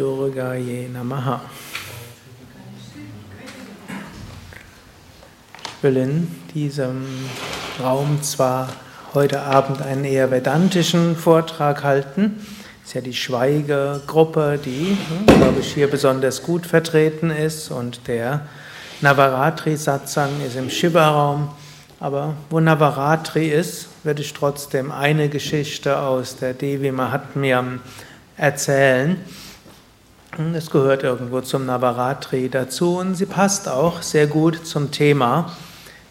Durgaye Namaha. Ich will in diesem Raum zwar heute Abend einen eher vedantischen Vortrag halten, ist ja die Schweigegruppe, die, hm, glaube ich, hier besonders gut vertreten ist und der Navaratri Satsang ist im Shiva-Raum. Aber wo Navaratri ist, werde ich trotzdem eine Geschichte aus der Devi Mahatmyam erzählen. Es gehört irgendwo zum Navaratri dazu und sie passt auch sehr gut zum Thema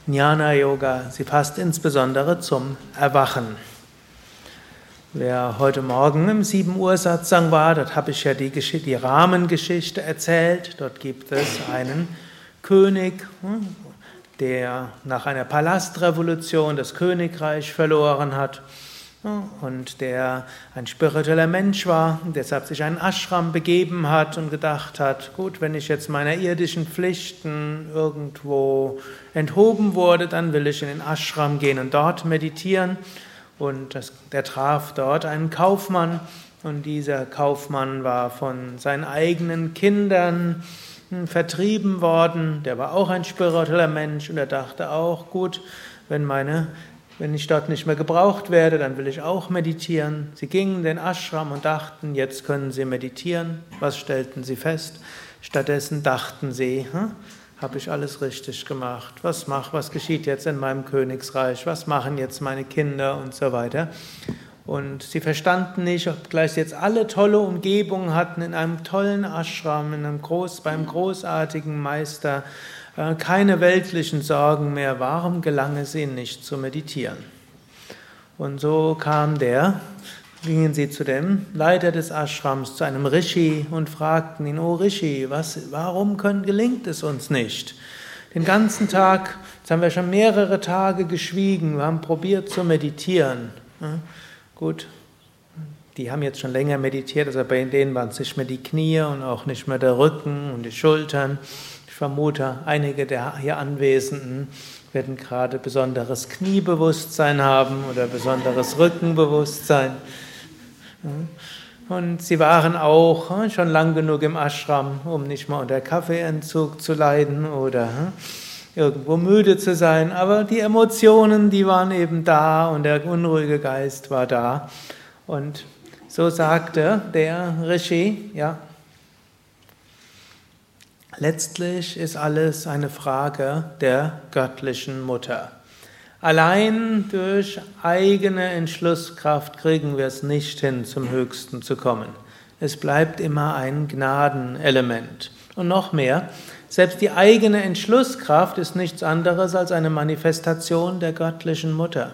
Jnana Yoga. Sie passt insbesondere zum Erwachen. Wer heute Morgen im 7 Uhr Satsang war, dort habe ich ja die, die Rahmengeschichte erzählt. Dort gibt es einen König, hm, der nach einer Palastrevolution das Königreich verloren hat und der ein spiritueller Mensch war, deshalb sich einen Ashram begeben hat und gedacht hat, gut, wenn ich jetzt meiner irdischen Pflichten irgendwo enthoben wurde, dann will ich in den Ashram gehen und dort meditieren. Und das, der traf dort einen Kaufmann und dieser Kaufmann war von seinen eigenen Kindern vertrieben worden, der war auch ein spiritueller Mensch und er dachte auch, gut, wenn meine wenn ich dort nicht mehr gebraucht werde, dann will ich auch meditieren. Sie gingen in den Ashram und dachten, jetzt können sie meditieren. Was stellten sie fest? Stattdessen dachten sie, hm, habe ich alles richtig gemacht? Was mach, was geschieht jetzt in meinem Königsreich? Was machen jetzt meine Kinder und so weiter? Und sie verstanden nicht, obgleich sie jetzt alle tolle Umgebungen hatten, in einem tollen Ashram, in einem groß, beim großartigen Meister, keine weltlichen Sorgen mehr, warum gelang es ihnen nicht zu meditieren? Und so kam der, gingen sie zu dem Leiter des Ashrams, zu einem Rishi und fragten ihn, oh Rishi, was, warum können, gelingt es uns nicht? Den ganzen Tag, jetzt haben wir schon mehrere Tage geschwiegen, wir haben probiert zu meditieren. Gut, die haben jetzt schon länger meditiert, also bei denen waren es nicht mehr die Knie und auch nicht mehr der Rücken und die Schultern. Vermute, einige der hier Anwesenden werden gerade besonderes Kniebewusstsein haben oder besonderes Rückenbewusstsein. Und sie waren auch hm, schon lang genug im Ashram, um nicht mal unter Kaffeeentzug zu leiden oder hm, irgendwo müde zu sein, aber die Emotionen, die waren eben da und der unruhige Geist war da. Und so sagte der Rishi, ja, letztlich ist alles eine Frage der göttlichen Mutter. Allein durch eigene Entschlusskraft kriegen wir es nicht hin, zum Höchsten zu kommen. Es bleibt immer ein Gnadenelement. Und noch mehr, selbst die eigene Entschlusskraft ist nichts anderes als eine Manifestation der göttlichen Mutter.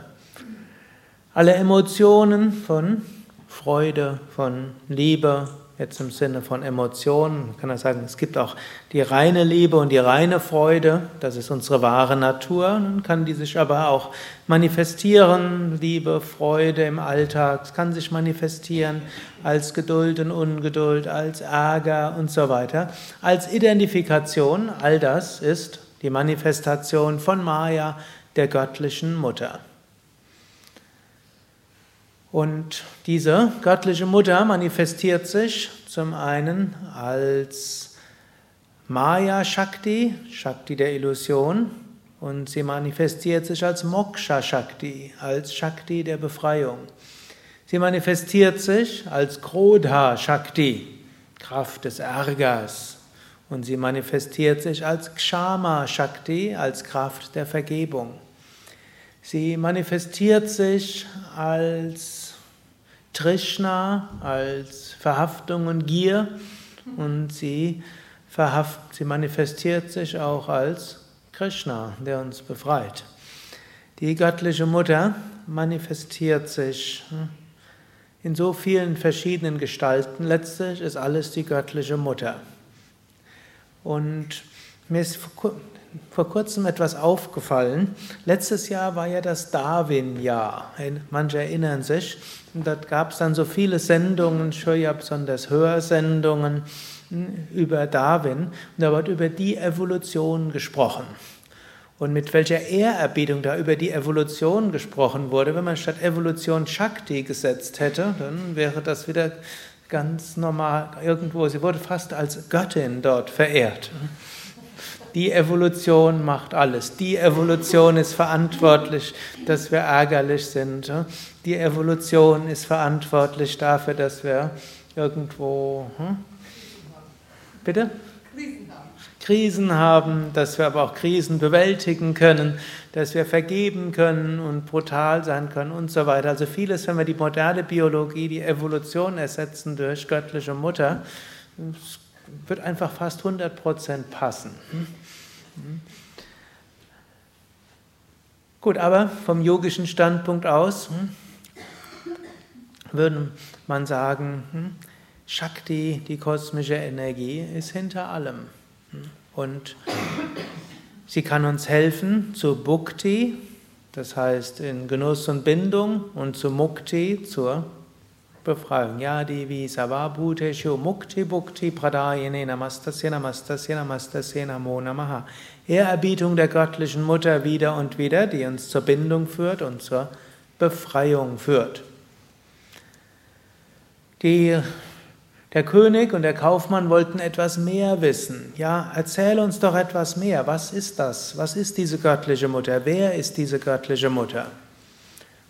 Alle Emotionen von Freude, von Liebe, jetzt im Sinne von Emotionen, kann man sagen, es gibt auch die reine Liebe und die reine Freude, das ist unsere wahre Natur, dann kann die sich aber auch manifestieren, Liebe, Freude im Alltag, es kann sich manifestieren als Geduld und Ungeduld, als Ärger und so weiter, als Identifikation, all das ist die Manifestation von Maya, der göttlichen Mutter. Und diese göttliche Mutter manifestiert sich zum einen als Maya Shakti, Shakti der Illusion, und sie manifestiert sich als Moksha Shakti, als Shakti der Befreiung. Sie manifestiert sich als Krodha Shakti, Kraft des Ärgers. Und sie manifestiert sich als Kshama Shakti, als Kraft der Vergebung. Sie manifestiert sich als Trishna als Verhaftung und Gier und sie, verhaft, sie manifestiert sich auch als Krishna, der uns befreit. Die göttliche Mutter manifestiert sich in so vielen verschiedenen Gestalten. Letztlich ist alles die göttliche Mutter. Und mir ist vor kurzem etwas aufgefallen. Letztes Jahr war ja das Darwin-Jahr. Manche erinnern sich. Und dort gab es dann so viele Sendungen, ja besonders Hörsendungen hm, über Darwin. Und da wird über die Evolution gesprochen. Und mit welcher Ehrerbietung da über die Evolution gesprochen wurde, wenn man statt Evolution Shakti gesetzt hätte, dann wäre das wieder ganz normal irgendwo. Sie wurde fast als Göttin dort verehrt. Die Evolution macht alles. Die Evolution ist verantwortlich, dass wir ärgerlich sind. Die Evolution ist verantwortlich dafür, dass wir irgendwo. Hm? Bitte? Krisen haben, dass wir aber auch Krisen bewältigen können, dass wir vergeben können und brutal sein können und so weiter. Also vieles, wenn wir die moderne Biologie, die Evolution ersetzen durch göttliche Mutter, wird einfach fast 100% passen. Gut, aber vom yogischen Standpunkt aus würde man sagen, Shakti, die kosmische Energie, ist hinter allem. Und sie kann uns helfen zu Bhukti, das heißt in Genuss und Bindung, und zu Mukti, zur Befreiung. Ja, Devi Savabhuteshu Mukti Bhukti Pradayane Namastasya Namastasya Namastasya Namo Namaha. Ehrerbietung der göttlichen Mutter wieder und wieder, die uns zur Bindung führt und zur Befreiung führt. Die der König und der Kaufmann wollten etwas mehr wissen. Ja, erzähl uns doch etwas mehr. Was ist das? Was ist diese göttliche Mutter? Wer ist diese göttliche Mutter?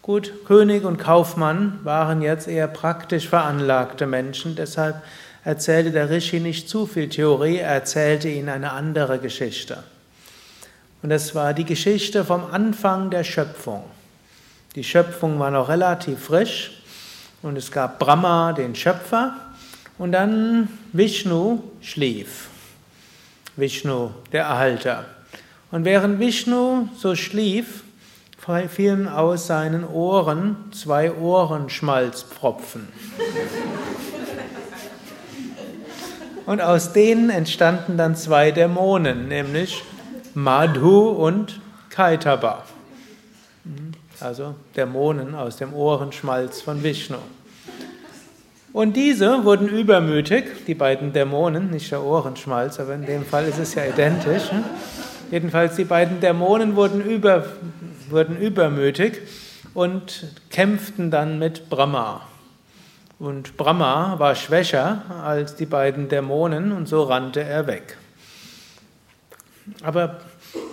Gut, König und Kaufmann waren jetzt eher praktisch veranlagte Menschen, deshalb erzählte der Rishi nicht zu viel Theorie, er erzählte ihnen eine andere Geschichte. Und das war die Geschichte vom Anfang der Schöpfung. Die Schöpfung war noch relativ frisch und es gab Brahma, den Schöpfer, und dann Vishnu schlief. Vishnu, der Erhalter. Und während Vishnu so schlief, fielen aus seinen Ohren zwei Ohrenschmalzpfropfen. Und aus denen entstanden dann zwei Dämonen, nämlich Madhu und Kaitaba. Also Dämonen aus dem Ohrenschmalz von Vishnu. Und diese wurden übermütig, die beiden Dämonen, nicht der Ohrenschmalz, aber in dem Fall ist es ja identisch. Ne? Jedenfalls, die beiden Dämonen wurden, über, wurden übermütig und kämpften dann mit Brahma. Und Brahma war schwächer als die beiden Dämonen und so rannte er weg. Aber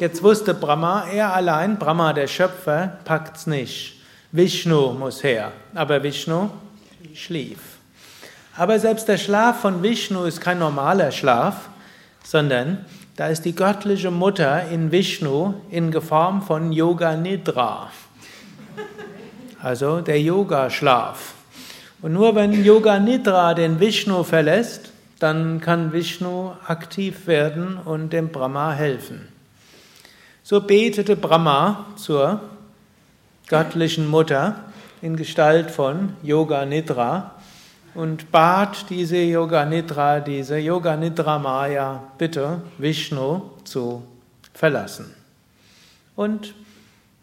jetzt wusste Brahma, er allein, Brahma der Schöpfer, packt's nicht. Vishnu muss her. Aber Vishnu schlief. Aber selbst der Schlaf von Vishnu ist kein normaler Schlaf, sondern da ist die göttliche Mutter in Vishnu in Form von Yoga Nidra. Also der Yoga-Schlaf. Und nur wenn Yoga Nidra den Vishnu verlässt, dann kann Vishnu aktiv werden und dem Brahma helfen. So betete Brahma zur göttlichen Mutter in Gestalt von Yoga Nidra und bat diese Yoga Nidra, diese Yoga Nidra Maya, bitte Vishnu zu verlassen. Und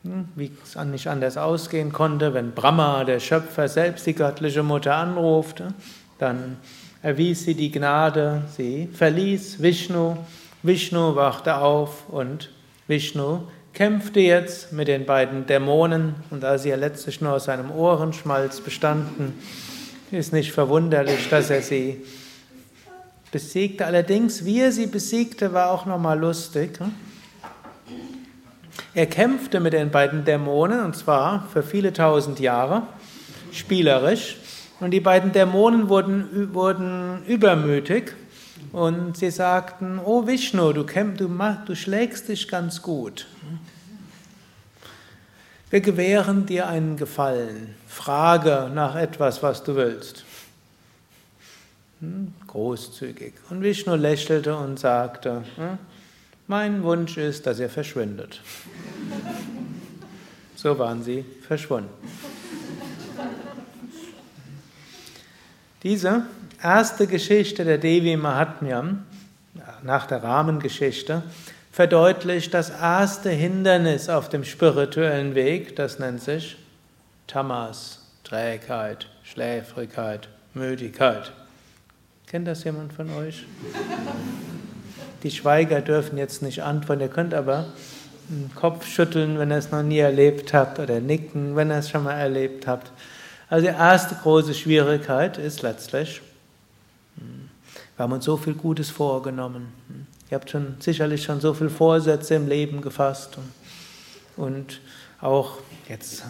hm, wie es nicht anders ausgehen konnte, wenn Brahma, der Schöpfer, selbst die göttliche Mutter anrufte, dann erwies sie die Gnade, sie verließ Vishnu, Vishnu wachte auf und Vishnu kämpfte jetzt mit den beiden Dämonen und da sie ja letztlich nur aus seinem Ohrenschmalz bestanden, ist nicht verwunderlich, dass er sie besiegte. Allerdings, wie er sie besiegte, war auch nochmal lustig. Hm? Er kämpfte mit den beiden Dämonen und zwar für viele tausend Jahre, spielerisch. Und die beiden Dämonen wurden, wurden übermütig und sie sagten, oh Vishnu, du, kämpf, du, du schlägst dich ganz gut. Wir gewähren dir einen Gefallen. Frage nach etwas, was du willst. Hm, großzügig. Und Vishnu lächelte und sagte, hm, mein Wunsch ist, dass ihr verschwindet. So waren sie verschwunden. Diese erste Geschichte der Devi Mahatmyam, nach der Rahmengeschichte, verdeutlicht das erste Hindernis auf dem spirituellen Weg, das nennt sich Tamas, Trägheit, Schläfrigkeit, Müdigkeit. Kennt das jemand von euch? Die Schweiger dürfen jetzt nicht antworten, ihr könnt aber den Kopf schütteln, wenn ihr es noch nie erlebt habt, oder nicken, wenn ihr es schon mal erlebt habt. Also die erste große Schwierigkeit ist letztlich Wir haben uns so viel Gutes vorgenommen. Ihr habt schon sicherlich schon so viele Vorsätze im Leben gefasst. Und auch jetzt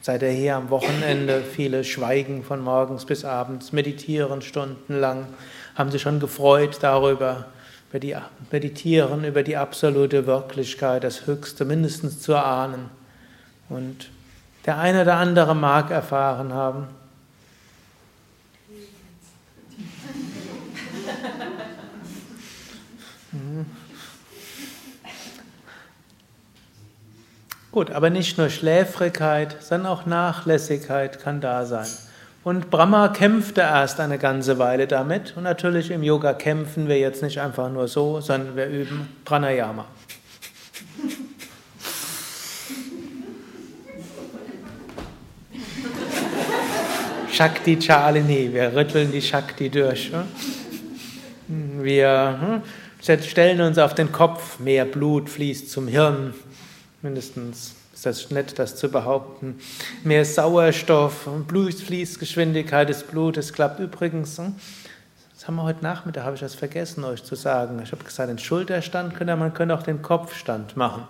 seid ihr hier am Wochenende, viele schweigen von morgens bis abends, meditieren stundenlang, haben sich schon gefreut darüber, über die, meditieren über die absolute Wirklichkeit, das Höchste mindestens zu erahnen. Und der eine oder andere mag erfahren haben, Gut, aber nicht nur Schläfrigkeit, sondern auch Nachlässigkeit kann da sein. Und Brahma kämpfte erst eine ganze Weile damit. Und natürlich im Yoga kämpfen wir jetzt nicht einfach nur so, sondern wir üben Pranayama. Shakti Chalini, wir rütteln die Shakti durch. Wir hm, stellen uns auf den Kopf, mehr Blut fließt zum Hirn. Mindestens ist das nett, das zu behaupten. Mehr Sauerstoff und Blutfließgeschwindigkeit des Blutes klappt übrigens. Hm? Das haben wir heute Nachmittag, habe ich das vergessen, euch zu sagen. Ich habe gesagt, den Schulterstand könnte man könnte auch den Kopfstand machen.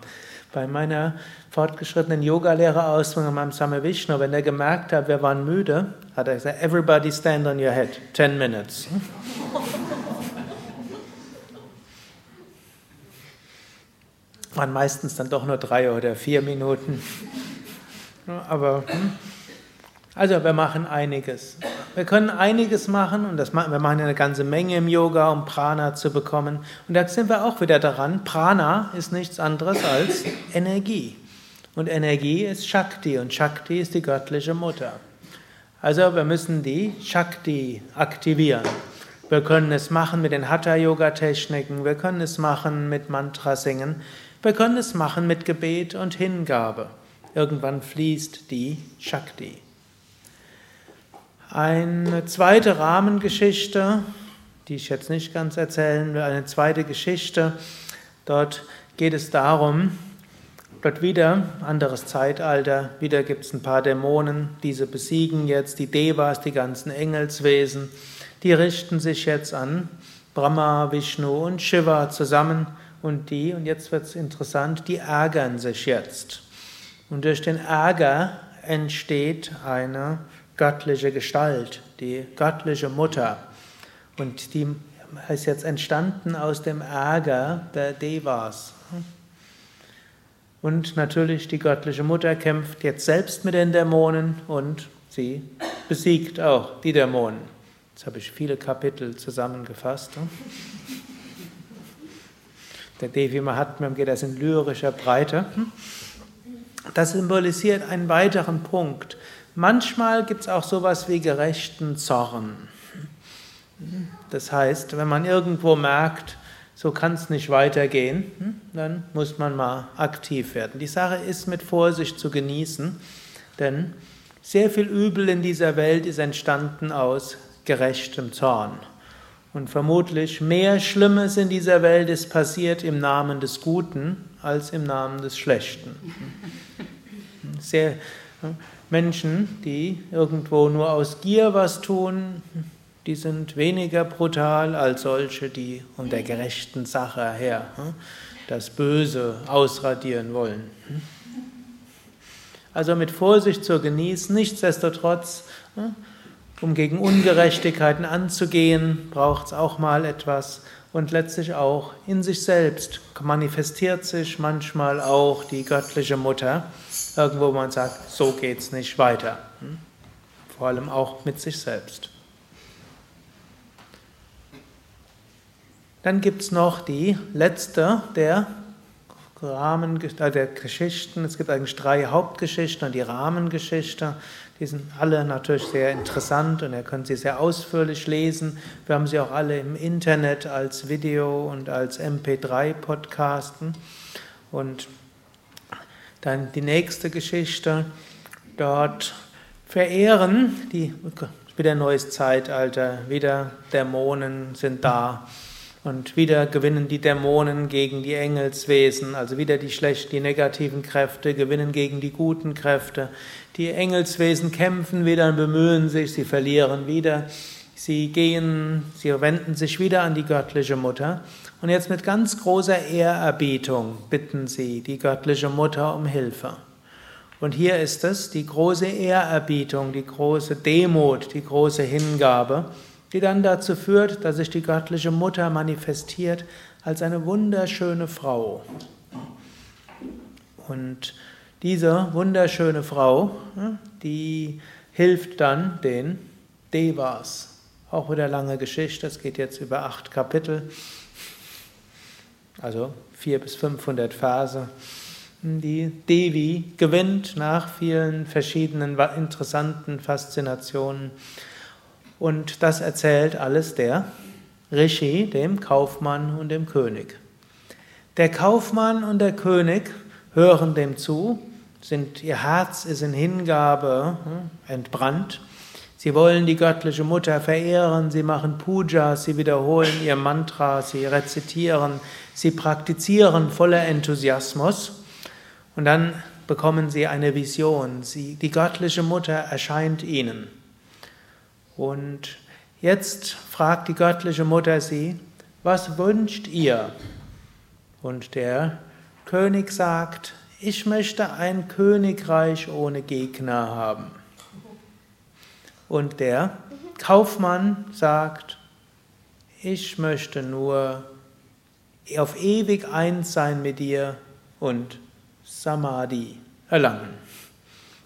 Bei meiner fortgeschrittenen Yoga-Lehrerausbildung am Same Vishnu, wenn er gemerkt hat, wir waren müde, hat er gesagt, everybody stand on your head, 10 minutes. Waren meistens dann doch nur drei oder vier Minuten. Aber hm. also wir machen einiges. Wir können einiges machen und das wir machen eine ganze Menge im Yoga, um Prana zu bekommen. Und da sind wir auch wieder daran. Prana ist nichts anderes als Energie. Und Energie ist Shakti und Shakti ist die göttliche Mutter. Also wir müssen die Shakti aktivieren. Wir können es machen mit den Hatha-Yoga-Techniken, wir können es machen mit Mantra singen, wir können es machen mit Gebet und Hingabe. Irgendwann fließt die Shakti. Eine zweite Rahmengeschichte, die ich jetzt nicht ganz erzählen will, eine zweite Geschichte. Dort geht es darum, dort wieder, anderes Zeitalter, wieder gibt es ein paar Dämonen, diese besiegen jetzt die Devas, die ganzen Engelswesen, die richten sich jetzt an Brahma, Vishnu und Shiva zusammen und die, und jetzt wird es interessant, die ärgern sich jetzt. Und durch den Ärger entsteht eine göttliche Gestalt, die göttliche Mutter. Und die ist jetzt entstanden aus dem Ärger der Devas. Und natürlich die göttliche Mutter kämpft jetzt selbst mit den Dämonen und sie besiegt auch die Dämonen. Jetzt habe ich viele Kapitel zusammengefasst. Der Devi Mahatmyam geht das in lyrischer Breite. Das symbolisiert einen weiteren Punkt. Manchmal gibt es auch sowas wie gerechten Zorn. Das heißt, wenn man irgendwo merkt, so kann es nicht weitergehen, dann muss man mal aktiv werden. Die Sache ist mit Vorsicht zu genießen, denn sehr viel Übel in dieser Welt ist entstanden aus gerechtem Zorn. Und vermutlich mehr Schlimmes in dieser Welt ist passiert im Namen des Guten als im Namen des Schlechten. Sehr Menschen, die irgendwo nur aus Gier was tun, die sind weniger brutal als solche, die um der gerechten Sache her das Böse ausradieren wollen. Also mit Vorsicht zu genießen, nichtsdestotrotz um gegen Ungerechtigkeiten anzugehen, braucht es auch mal etwas und letztlich auch in sich selbst manifestiert sich manchmal auch die göttliche Mutter, irgendwo man sagt, so geht es nicht weiter. Hm? Vor allem auch mit sich selbst. Dann gibt es noch die letzte der Rahmen, äh, der Geschichten. Es gibt eigentlich drei Hauptgeschichten und die Rahmengeschichte. Die sind alle natürlich sehr interessant und ihr könnt sie sehr ausführlich lesen. Wir haben sie auch alle im Internet als Video und als MP3-Podcasten. Und dann die nächste Geschichte. Dort verehren die, wieder neues Zeitalter, wieder Dämonen sind da. Und wieder gewinnen die Dämonen gegen die Engelswesen, also wieder die schlechten, die negativen Kräfte gewinnen gegen die guten Kräfte. Die Engelswesen kämpfen wieder und bemühen sich, sie verlieren wieder. Sie gehen, sie wenden sich wieder an die göttliche Mutter und jetzt mit ganz großer Ehrerbietung bitten sie die göttliche Mutter um Hilfe. Und hier ist es die große Ehrerbietung, die große Demut, die große Hingabe, die dann dazu führt, dass sich die göttliche Mutter manifestiert als eine wunderschöne Frau. Und diese wunderschöne Frau, die hilft dann den Devas. Auch wieder lange Geschichte, es geht jetzt über acht Kapitel, also vier bis 500 Verse. Die Devi gewinnt nach vielen verschiedenen interessanten Faszinationen und das erzählt alles der Rishi, dem Kaufmann und dem König. Der Kaufmann und der König hören dem zu, sind, ihr Herz ist in Hingabe hm, entbrannt. Sie wollen die göttliche Mutter verehren, sie machen Puja, sie wiederholen ihr Mantra, sie rezitieren, sie praktizieren voller Enthusiasmus. Und dann bekommen sie eine Vision. Sie, die göttliche Mutter erscheint ihnen. Und jetzt fragt die göttliche Mutter sie, was wünscht ihr? Und der König sagt, ich möchte ein Königreich ohne Gegner haben. Und der Kaufmann sagt, ich möchte nur auf ewig eins sein mit dir und Samadhi erlangen.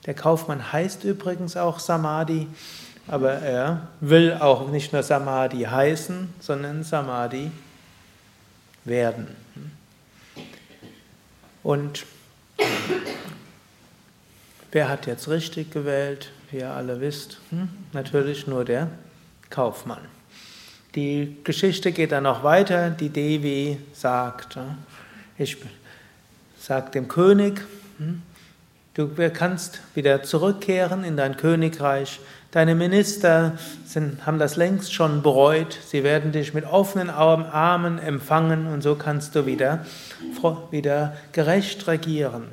Der Kaufmann heißt übrigens auch Samadhi, aber er will auch nicht nur Samadhi heißen, sondern Samadhi werden. Und wer hat jetzt richtig gewählt? Wie ihr alle wisst, hm? natürlich nur der Kaufmann. Die Geschichte geht dann noch weiter. Die Devi sagt, ich sage dem König, hm, du kannst wieder zurückkehren in dein Königreich. Deine Minister sind, haben das längst schon bereut. Sie werden dich mit offenen Armen empfangen und so kannst du wieder, wieder gerecht regieren.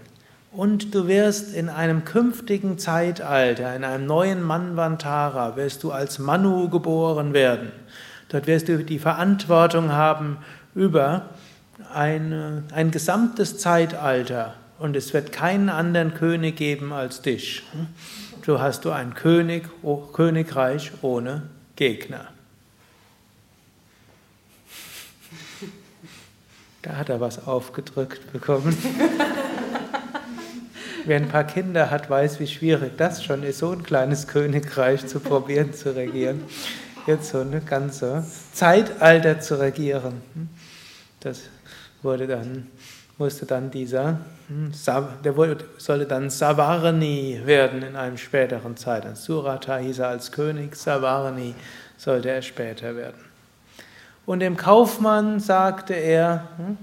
Und du wirst in einem künftigen Zeitalter, in einem neuen Manvantara, wirst du als Manu geboren werden. Dort wirst du die Verantwortung haben über ein, ein gesamtes Zeitalter und es wird keinen anderen König geben als dich so hast du ein König, Königreich ohne Gegner. Da hat er was aufgedrückt bekommen. Wer ein paar Kinder hat, weiß, wie schwierig das schon ist, so ein kleines Königreich zu probieren zu regieren. Jetzt so eine ganze Zeitalter zu regieren. Das wurde dann, musste dann dieser der sollte dann Savarni werden in einem späteren Zeitalter. Surata hieß er als König, Savarni sollte er später werden. Und dem Kaufmann sagte er, hm,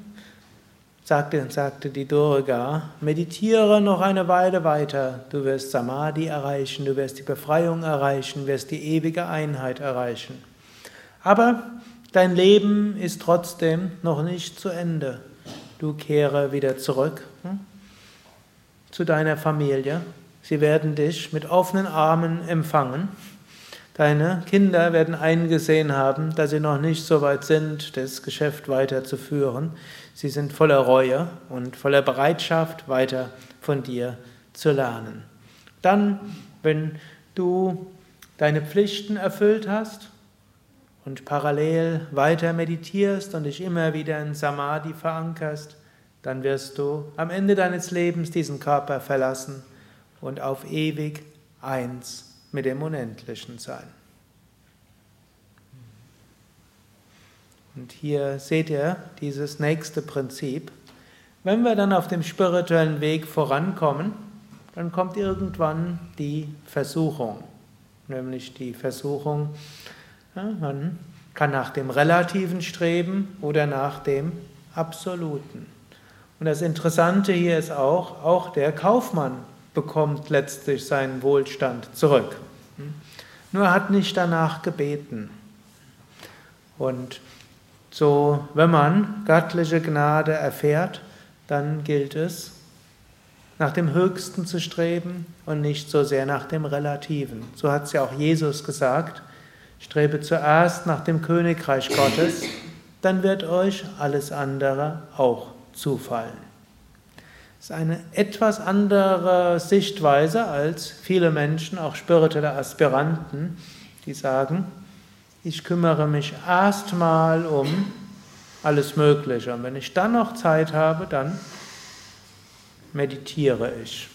sagte, sagte die Durga, meditiere noch eine Weile weiter, du wirst Samadhi erreichen, du wirst die Befreiung erreichen, wirst die ewige Einheit erreichen. Aber dein Leben ist trotzdem noch nicht zu Ende du kehre wieder zurück hm, zu deiner Familie. Sie werden dich mit offenen Armen empfangen. Deine Kinder werden eingesehen haben, dass sie noch nicht so weit sind, das Geschäft weiterzuführen. Sie sind voller Reue und voller Bereitschaft, weiter von dir zu lernen. Dann, wenn du deine Pflichten erfüllt hast, und parallel weiter meditierst und dich immer wieder in Samadhi verankerst, dann wirst du am Ende deines Lebens diesen Körper verlassen und auf ewig eins mit dem Unendlichen sein. Und hier seht ihr dieses nächste Prinzip. Wenn wir dann auf dem spirituellen Weg vorankommen, dann kommt irgendwann die Versuchung, nämlich die Versuchung, man kann nach dem Relativen streben oder nach dem Absoluten. Und das Interessante hier ist auch, auch der Kaufmann bekommt letztlich seinen Wohlstand zurück. Nur er hat nicht danach gebeten. Und so, wenn man göttliche Gnade erfährt, dann gilt es, nach dem Höchsten zu streben und nicht so sehr nach dem Relativen. So hat es ja auch Jesus gesagt, Strebe zuerst nach dem Königreich Gottes, dann wird euch alles andere auch zufallen. Das ist eine etwas andere Sichtweise als viele Menschen, auch spirituelle Aspiranten, die sagen, ich kümmere mich erstmal um alles Mögliche und wenn ich dann noch Zeit habe, dann meditiere ich.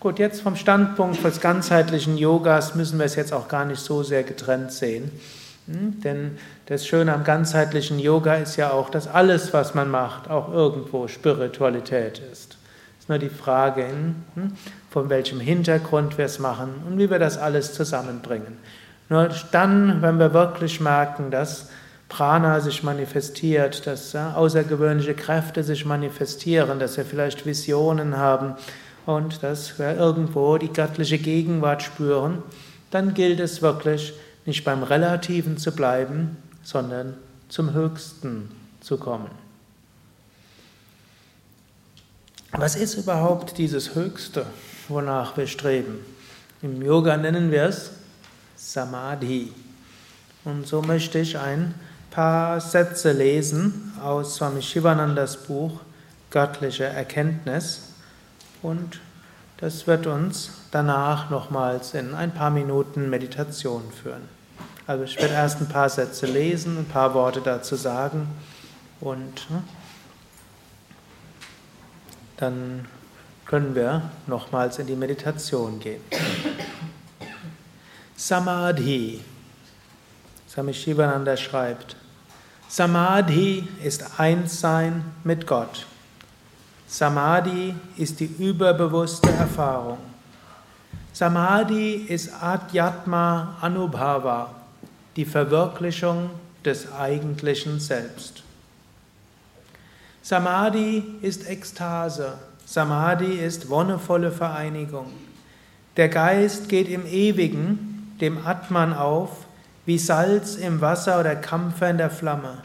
Gut, jetzt vom Standpunkt des ganzheitlichen Yogas müssen wir es jetzt auch gar nicht so sehr getrennt sehen. Hm? Denn das Schöne am ganzheitlichen Yoga ist ja auch, dass alles, was man macht, auch irgendwo Spiritualität ist. Es ist nur die Frage, hm, von welchem Hintergrund wir es machen und wie wir das alles zusammenbringen. Nur dann, wenn wir wirklich merken, dass Prana sich manifestiert, dass außergewöhnliche Kräfte sich manifestieren, dass wir vielleicht Visionen haben, und dass wir irgendwo die göttliche Gegenwart spüren, dann gilt es wirklich, nicht beim Relativen zu bleiben, sondern zum Höchsten zu kommen. Was ist überhaupt dieses Höchste, wonach wir streben? Im Yoga nennen wir es Samadhi. Und so möchte ich ein paar Sätze lesen aus Swami Shivanandas Buch Göttliche Erkenntnis. Und das wird uns danach nochmals in ein paar Minuten Meditation führen. Also ich werde erst ein paar Sätze lesen, ein paar Worte dazu sagen und hm, dann können wir nochmals in die Meditation gehen. Samadhi. Swami Shivananda schreibt, Samadhi ist Einssein mit Gott. Samadhi ist die überbewusste Erfahrung. Samadhi ist Adhyatma Anubhava, die Verwirklichung des eigentlichen Selbst. Samadhi ist Ekstase. Samadhi ist wonnevolle Vereinigung. Der Geist geht im Ewigen, dem Atman auf, wie Salz im Wasser oder Kampfer in der Flamme.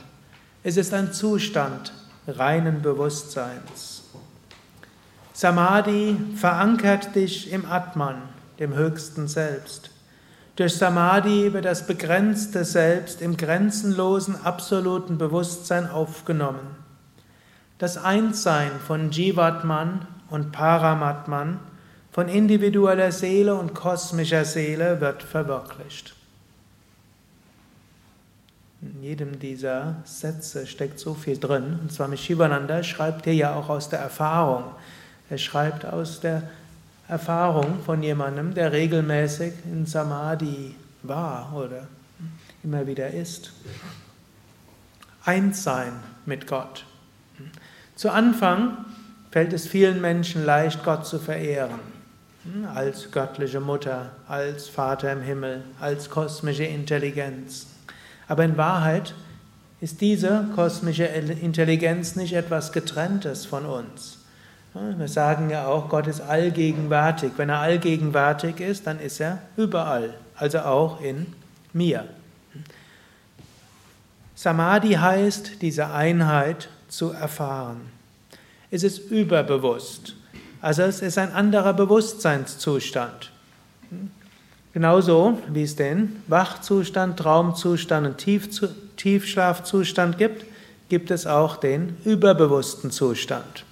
Es ist ein Zustand reinen Bewusstseins. Samadhi verankert dich im Atman, dem höchsten Selbst. Durch Samadhi wird das begrenzte Selbst im grenzenlosen, absoluten Bewusstsein aufgenommen. Das Einssein von Jivatman und Paramatman, von individueller Seele und kosmischer Seele wird verwirklicht. In jedem dieser Sätze steckt so viel drin. Und zwar Shivananda schreibt hier ja auch aus der Erfahrung. Er schreibt aus der Erfahrung von jemandem, der regelmäßig in Samadhi war oder immer wieder ist. Eins sein mit Gott. Zu Anfang fällt es vielen Menschen leicht, Gott zu verehren. Als göttliche Mutter, als Vater im Himmel, als kosmische Intelligenz. Aber in Wahrheit ist diese kosmische Intelligenz nicht etwas Getrenntes von uns. Wir sagen ja auch, Gott ist allgegenwärtig. Wenn er allgegenwärtig ist, dann ist er überall, also auch in mir. Samadhi heißt, diese Einheit zu erfahren. Es ist überbewusst. Also es ist ein anderer Bewusstseinszustand. Genauso wie es den Wachzustand, Traumzustand und Tiefschlafzustand gibt, gibt es auch den überbewussten Zustand.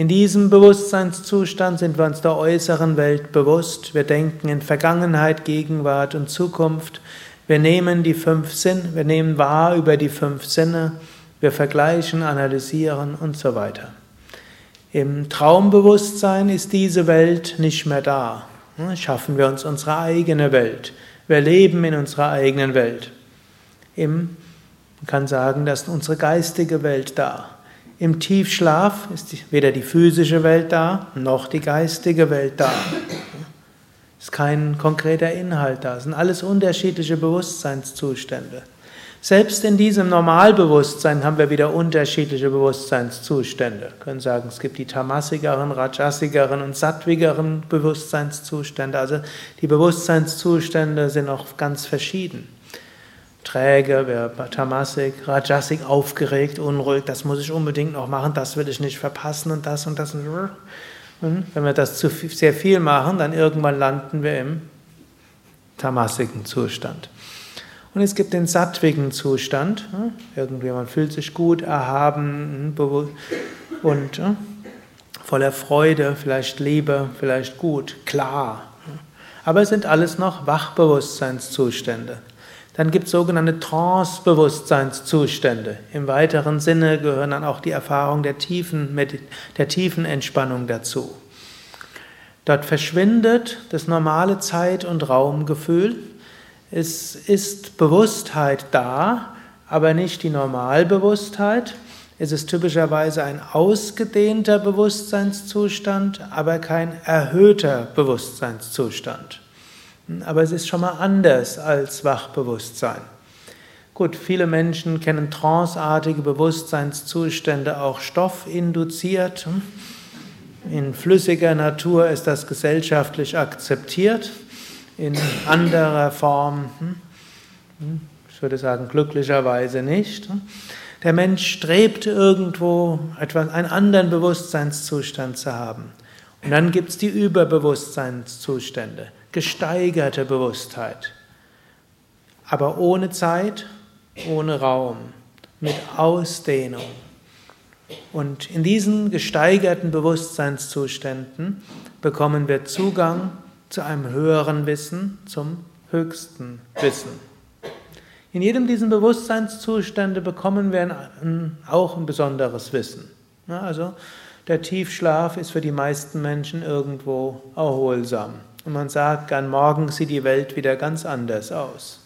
In diesem Bewusstseinszustand sind wir uns der äußeren Welt bewusst. Wir denken in Vergangenheit, Gegenwart und Zukunft. Wir nehmen die fünf Sinne, wir nehmen wahr über die fünf Sinne. Wir vergleichen, analysieren und so weiter. Im Traumbewusstsein ist diese Welt nicht mehr da. Schaffen wir uns unsere eigene Welt. Wir leben in unserer eigenen Welt. Im, man kann sagen, dass unsere geistige Welt da. Im Tiefschlaf ist weder die physische Welt da, noch die geistige Welt da. Es ist kein konkreter Inhalt da, es sind alles unterschiedliche Bewusstseinszustände. Selbst in diesem Normalbewusstsein haben wir wieder unterschiedliche Bewusstseinszustände. Wir können sagen, es gibt die tamasigeren, rajasigeren und sattwigeren Bewusstseinszustände. Also die Bewusstseinszustände sind auch ganz verschieden träge, wer tamasik, rajasik, aufgeregt, unruhig, das muss ich unbedingt noch machen, das will ich nicht verpassen und das und das. Und wenn wir das zu sehr viel machen, dann irgendwann landen wir im tamasigen Zustand. Und es gibt den sattwigen Zustand. Irgendwie man fühlt sich gut, erhaben und voller Freude, vielleicht Liebe, vielleicht gut, klar. Aber es sind alles noch Wachbewusstseinszustände. Dann gibt es sogenannte Trance-Bewusstseinszustände. Im weiteren Sinne gehören dann auch die Erfahrung der tiefen, der tiefen Entspannung dazu. Dort verschwindet das normale Zeit- und Raumgefühl. Es ist Bewusstheit da, aber nicht die Normalbewusstheit. Es ist typischerweise ein ausgedehnter Bewusstseinszustand, aber kein erhöhter Bewusstseinszustand. Aber es ist schon mal anders als Wachbewusstsein. Gut, viele Menschen kennen tranceartige Bewusstseinszustände auch stoffinduziert. In flüssiger Natur ist das gesellschaftlich akzeptiert, in anderer Form, hm, ich würde sagen, glücklicherweise nicht. Der Mensch strebt irgendwo etwas, einen anderen Bewusstseinszustand zu haben. Und dann gibt es die Überbewusstseinszustände, gesteigerte Bewusstheit. Aber ohne Zeit, ohne Raum, mit Ausdehnung. Und in diesen gesteigerten Bewusstseinszuständen bekommen wir Zugang zu einem höheren Wissen, zum höchsten Wissen. In jedem dieser Bewusstseinszustände bekommen wir auch ein besonderes Wissen. Also der Tiefschlaf ist für die meisten Menschen irgendwo erholsam. Und man sagt gern, morgen sieht die Welt wieder ganz anders aus.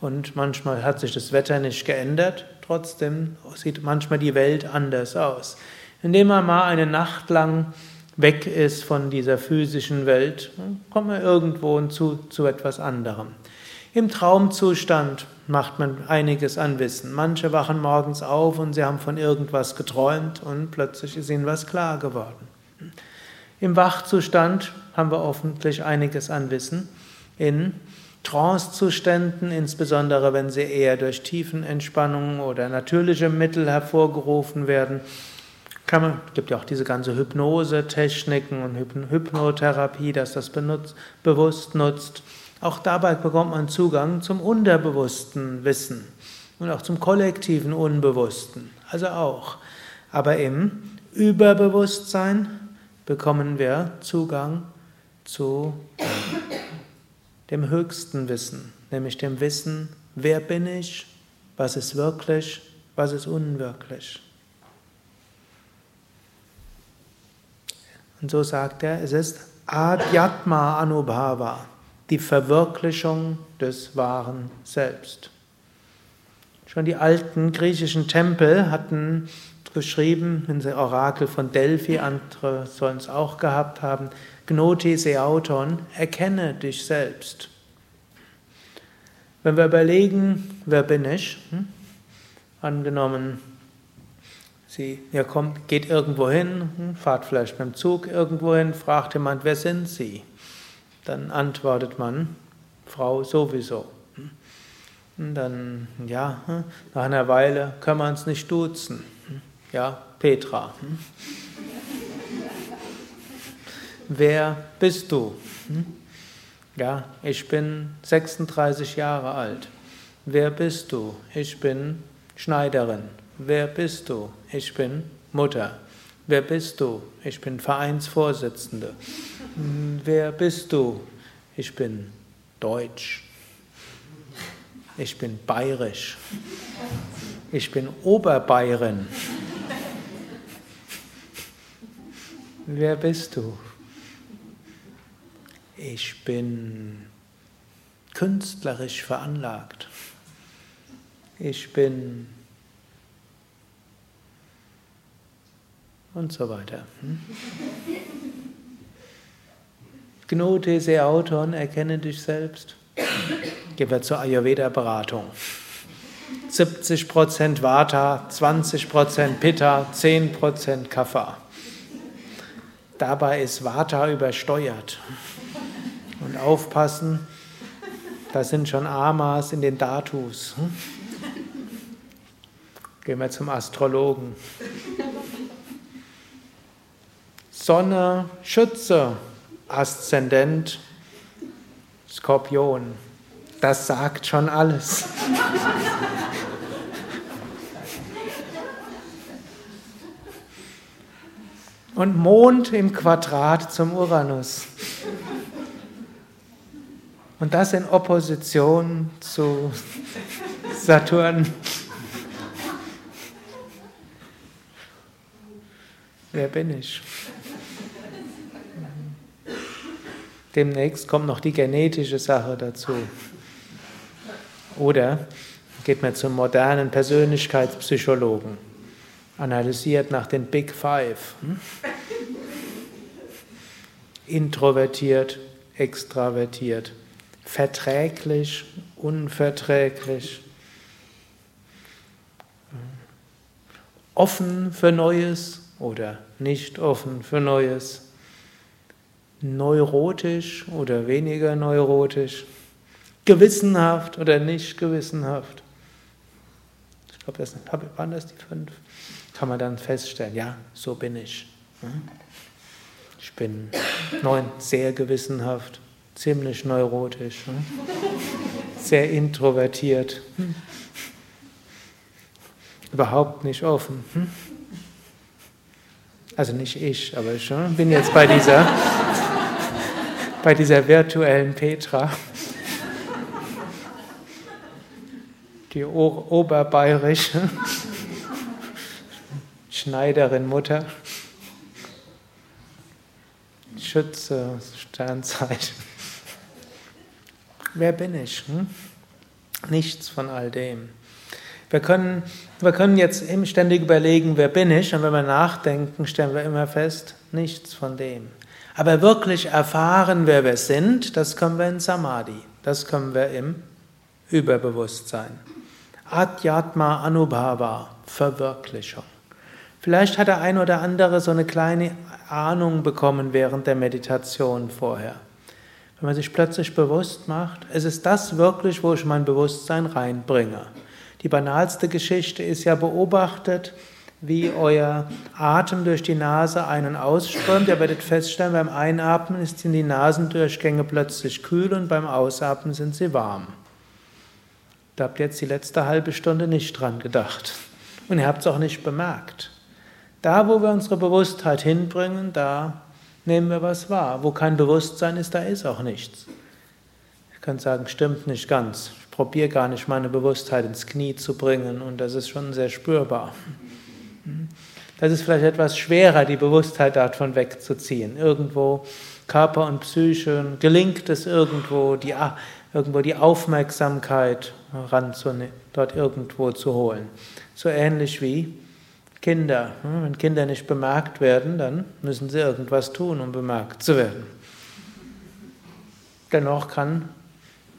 Und manchmal hat sich das Wetter nicht geändert, trotzdem sieht manchmal die Welt anders aus. Indem man mal eine Nacht lang weg ist von dieser physischen Welt, kommt man irgendwo zu, zu etwas anderem. Im Traumzustand macht man einiges an Wissen. Manche wachen morgens auf und sie haben von irgendwas geträumt und plötzlich ist ihnen was klar geworden. Im Wachzustand haben wir hoffentlich einiges an Wissen. In Trancezuständen, insbesondere wenn sie eher durch Tiefenentspannung oder natürliche Mittel hervorgerufen werden, kann man, gibt ja auch diese ganze Hypnose-Techniken und Hypnotherapie, dass das benutzt, bewusst nutzt. Auch dabei bekommt man Zugang zum unterbewussten Wissen und auch zum kollektiven Unbewussten. Also auch. Aber im Überbewusstsein bekommen wir Zugang zu dem höchsten Wissen, nämlich dem Wissen, wer bin ich, was ist wirklich, was ist unwirklich. Und so sagt er, es ist Adhyatma Anubhava die Verwirklichung des wahren Selbst. Schon die alten griechischen Tempel hatten geschrieben, in der Orakel von Delphi, andere sollen es auch gehabt haben, Gnoti Seauton, erkenne dich selbst. Wenn wir überlegen, wer bin ich? Hm? Angenommen, Sie, ihr kommt, geht irgendwo hin, hm? fahrt vielleicht mit dem Zug irgendwo hin, fragt jemand, wer sind Sie? dann antwortet man, Frau sowieso. Und dann, ja, nach einer Weile können wir uns nicht duzen. Ja, Petra. Wer bist du? Ja, ich bin 36 Jahre alt. Wer bist du? Ich bin Schneiderin. Wer bist du? Ich bin Mutter. Wer bist du? Ich bin Vereinsvorsitzende. Wer bist du? Ich bin deutsch. Ich bin bayerisch. Ich bin Oberbayerin. Wer bist du? Ich bin künstlerisch veranlagt. Ich bin und so weiter. Hm? Gnote se auton, erkenne dich selbst. Gehen wir zur Ayurveda-Beratung. 70% Vata, 20% Pitta, 10% Kapha. Dabei ist Vata übersteuert. Und aufpassen, da sind schon Amas in den Datus. Gehen wir zum Astrologen. Sonne, Schütze, Aszendent, Skorpion. Das sagt schon alles. Und Mond im Quadrat zum Uranus. Und das in Opposition zu Saturn. Wer bin ich? Demnächst kommt noch die genetische Sache dazu. Oder geht man zum modernen Persönlichkeitspsychologen, analysiert nach den Big Five. Hm? Introvertiert, extravertiert, verträglich, unverträglich, offen für Neues oder nicht offen für Neues, neurotisch oder weniger neurotisch, gewissenhaft oder nicht gewissenhaft. Ich glaube, das waren das die fünf. Kann man dann feststellen, ja, so bin ich. Ich bin neun, sehr gewissenhaft, ziemlich neurotisch, sehr introvertiert, überhaupt nicht offen. Also nicht ich, aber ich bin jetzt bei dieser, bei dieser virtuellen Petra. Die oberbayerische Schneiderin Mutter. Schütze, Sternzeichen. Wer bin ich? Hm? Nichts von all dem. Wir können, wir können jetzt ständig überlegen, wer bin ich? Und wenn wir nachdenken, stellen wir immer fest, nichts von dem. Aber wirklich erfahren, wer wir sind, das können wir in Samadhi. Das können wir im Überbewusstsein. Adhyatma Anubhava, Verwirklichung. Vielleicht hat der ein oder andere so eine kleine Ahnung bekommen während der Meditation vorher. Wenn man sich plötzlich bewusst macht, es ist das wirklich, wo ich mein Bewusstsein reinbringe. Die banalste Geschichte ist ja beobachtet, wie euer Atem durch die Nase ein- und ausströmt. Ihr werdet feststellen, beim Einatmen sind die Nasendurchgänge plötzlich kühl und beim Ausatmen sind sie warm. Da habt ihr jetzt die letzte halbe Stunde nicht dran gedacht. Und ihr habt es auch nicht bemerkt. Da, wo wir unsere Bewusstheit hinbringen, da nehmen wir was wahr. Wo kein Bewusstsein ist, da ist auch nichts. Ich kann sagen, stimmt nicht ganz probiere gar nicht meine Bewusstheit ins Knie zu bringen und das ist schon sehr spürbar. Das ist vielleicht etwas schwerer, die Bewusstheit davon wegzuziehen. Irgendwo Körper und Psyche, gelingt es irgendwo, die, irgendwo die Aufmerksamkeit ranzunehmen, dort irgendwo zu holen. So ähnlich wie Kinder. Wenn Kinder nicht bemerkt werden, dann müssen sie irgendwas tun, um bemerkt zu werden. Dennoch kann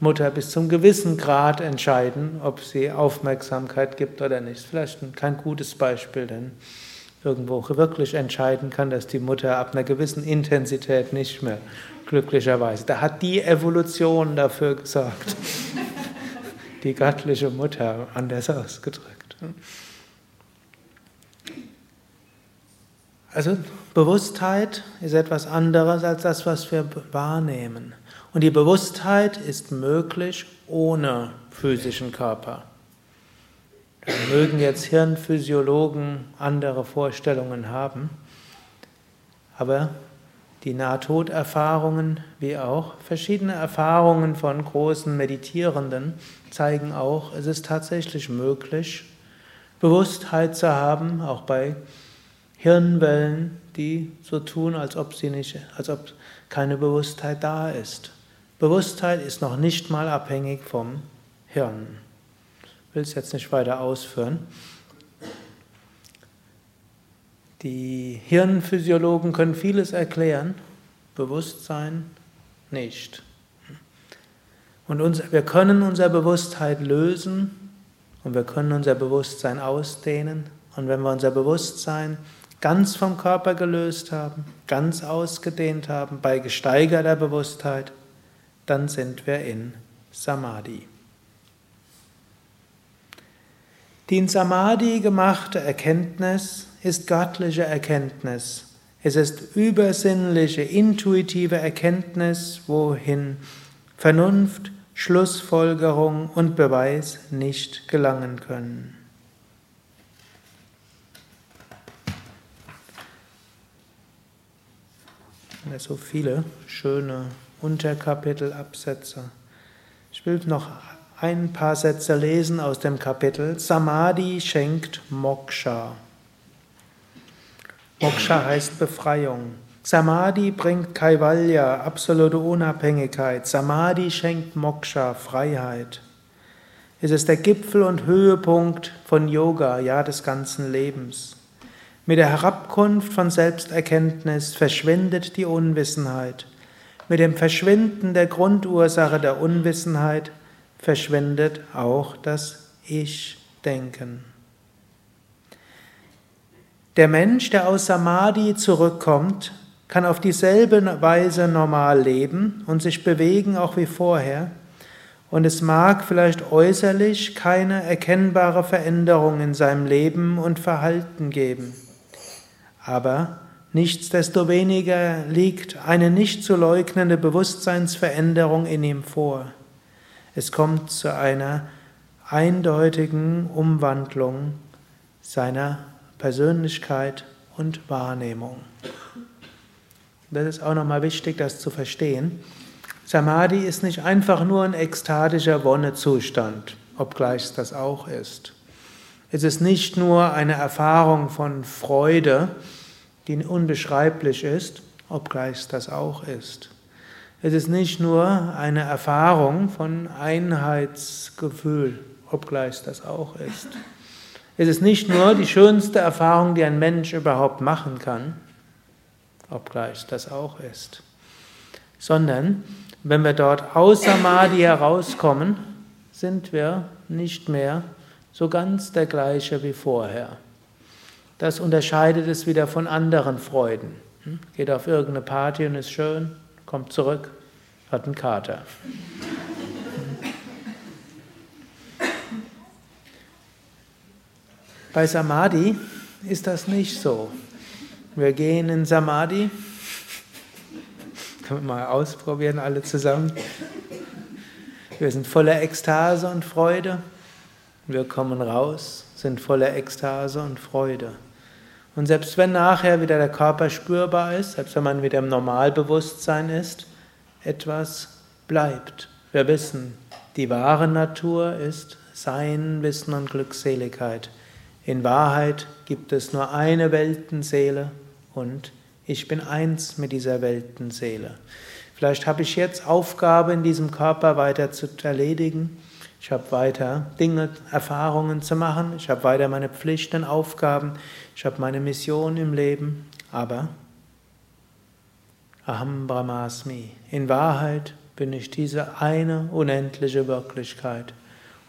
Mutter bis zum gewissen Grad entscheiden, ob sie Aufmerksamkeit gibt oder nicht. Vielleicht kein gutes Beispiel, denn irgendwo wirklich entscheiden kann, dass die Mutter ab einer gewissen Intensität nicht mehr, glücklicherweise. Da hat die Evolution dafür gesorgt. Die göttliche Mutter, anders ausgedrückt. Also Bewusstheit ist etwas anderes als das, was wir wahrnehmen. Und die Bewusstheit ist möglich ohne physischen Körper. Da mögen jetzt Hirnphysiologen andere Vorstellungen haben, aber die Nahtoderfahrungen wie auch verschiedene Erfahrungen von großen Meditierenden zeigen auch, es ist tatsächlich möglich, Bewusstheit zu haben, auch bei Hirnwellen, die so tun, als ob sie nicht, als ob keine Bewusstheit da ist. Bewusstheit ist noch nicht mal abhängig vom Hirn. Ich will es jetzt nicht weiter ausführen. Die Hirnphysiologen können vieles erklären, Bewusstsein nicht. Und uns, wir können unsere Bewusstheit lösen und wir können unser Bewusstsein ausdehnen. Und wenn wir unser Bewusstsein ganz vom Körper gelöst haben, ganz ausgedehnt haben, bei gesteigerter Bewusstheit, dann sind wir in Samadhi. Die in Samadhi gemachte Erkenntnis ist göttliche Erkenntnis. Es ist übersinnliche, intuitive Erkenntnis, wohin Vernunft, Schlussfolgerung und Beweis nicht gelangen können. So viele schöne Unterkapitel, Absätze. Ich will noch ein paar Sätze lesen aus dem Kapitel Samadhi schenkt Moksha. Moksha heißt Befreiung. Samadhi bringt Kaivalya, absolute Unabhängigkeit. Samadhi schenkt Moksha, Freiheit. Es ist der Gipfel und Höhepunkt von Yoga, ja des ganzen Lebens. Mit der Herabkunft von Selbsterkenntnis verschwindet die Unwissenheit. Mit dem Verschwinden der Grundursache der Unwissenheit verschwindet auch das Ich-Denken. Der Mensch, der aus Samadhi zurückkommt, kann auf dieselbe Weise normal leben und sich bewegen auch wie vorher. Und es mag vielleicht äußerlich keine erkennbare Veränderung in seinem Leben und Verhalten geben. Aber nichtsdestoweniger liegt eine nicht zu leugnende Bewusstseinsveränderung in ihm vor. Es kommt zu einer eindeutigen Umwandlung seiner Persönlichkeit und Wahrnehmung. Das ist auch nochmal wichtig, das zu verstehen. Samadhi ist nicht einfach nur ein ekstatischer Wonnezustand, obgleich es das auch ist. Es ist nicht nur eine Erfahrung von Freude, die unbeschreiblich ist, obgleich das auch ist. Es ist nicht nur eine Erfahrung von Einheitsgefühl, obgleich das auch ist. Es ist nicht nur die schönste Erfahrung, die ein Mensch überhaupt machen kann, obgleich das auch ist. Sondern wenn wir dort aus Samadhi herauskommen, sind wir nicht mehr so ganz der gleiche wie vorher. Das unterscheidet es wieder von anderen Freuden. Hm? Geht auf irgendeine Party und ist schön, kommt zurück, hat einen Kater. Bei Samadhi ist das nicht so. Wir gehen in Samadhi. Können wir mal ausprobieren, alle zusammen. Wir sind voller Ekstase und Freude. Wir kommen raus, sind voller Ekstase und Freude. Und selbst wenn nachher wieder der Körper spürbar ist, selbst wenn man wieder im Normalbewusstsein ist, etwas bleibt. Wir wissen, die wahre Natur ist Sein, Wissen und Glückseligkeit. In Wahrheit gibt es nur eine Weltenseele und ich bin eins mit dieser Weltenseele. Vielleicht habe ich jetzt Aufgabe in diesem Körper weiter zu erledigen. Ich habe weiter Dinge, Erfahrungen zu machen. Ich habe weiter meine Pflichten, Aufgaben. Ich habe meine Mission im Leben. Aber Aham Brahmasmi. In Wahrheit bin ich diese eine unendliche Wirklichkeit.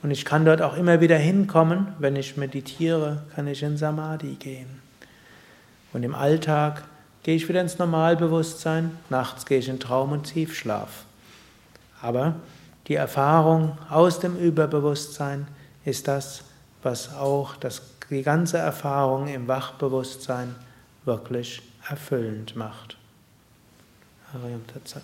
Und ich kann dort auch immer wieder hinkommen. Wenn ich meditiere, kann ich in Samadhi gehen. Und im Alltag gehe ich wieder ins Normalbewusstsein. Nachts gehe ich in Traum- und Tiefschlaf. Aber die Erfahrung aus dem Überbewusstsein ist das, was auch das, die ganze Erfahrung im Wachbewusstsein wirklich erfüllend macht. Hariam Tatsat.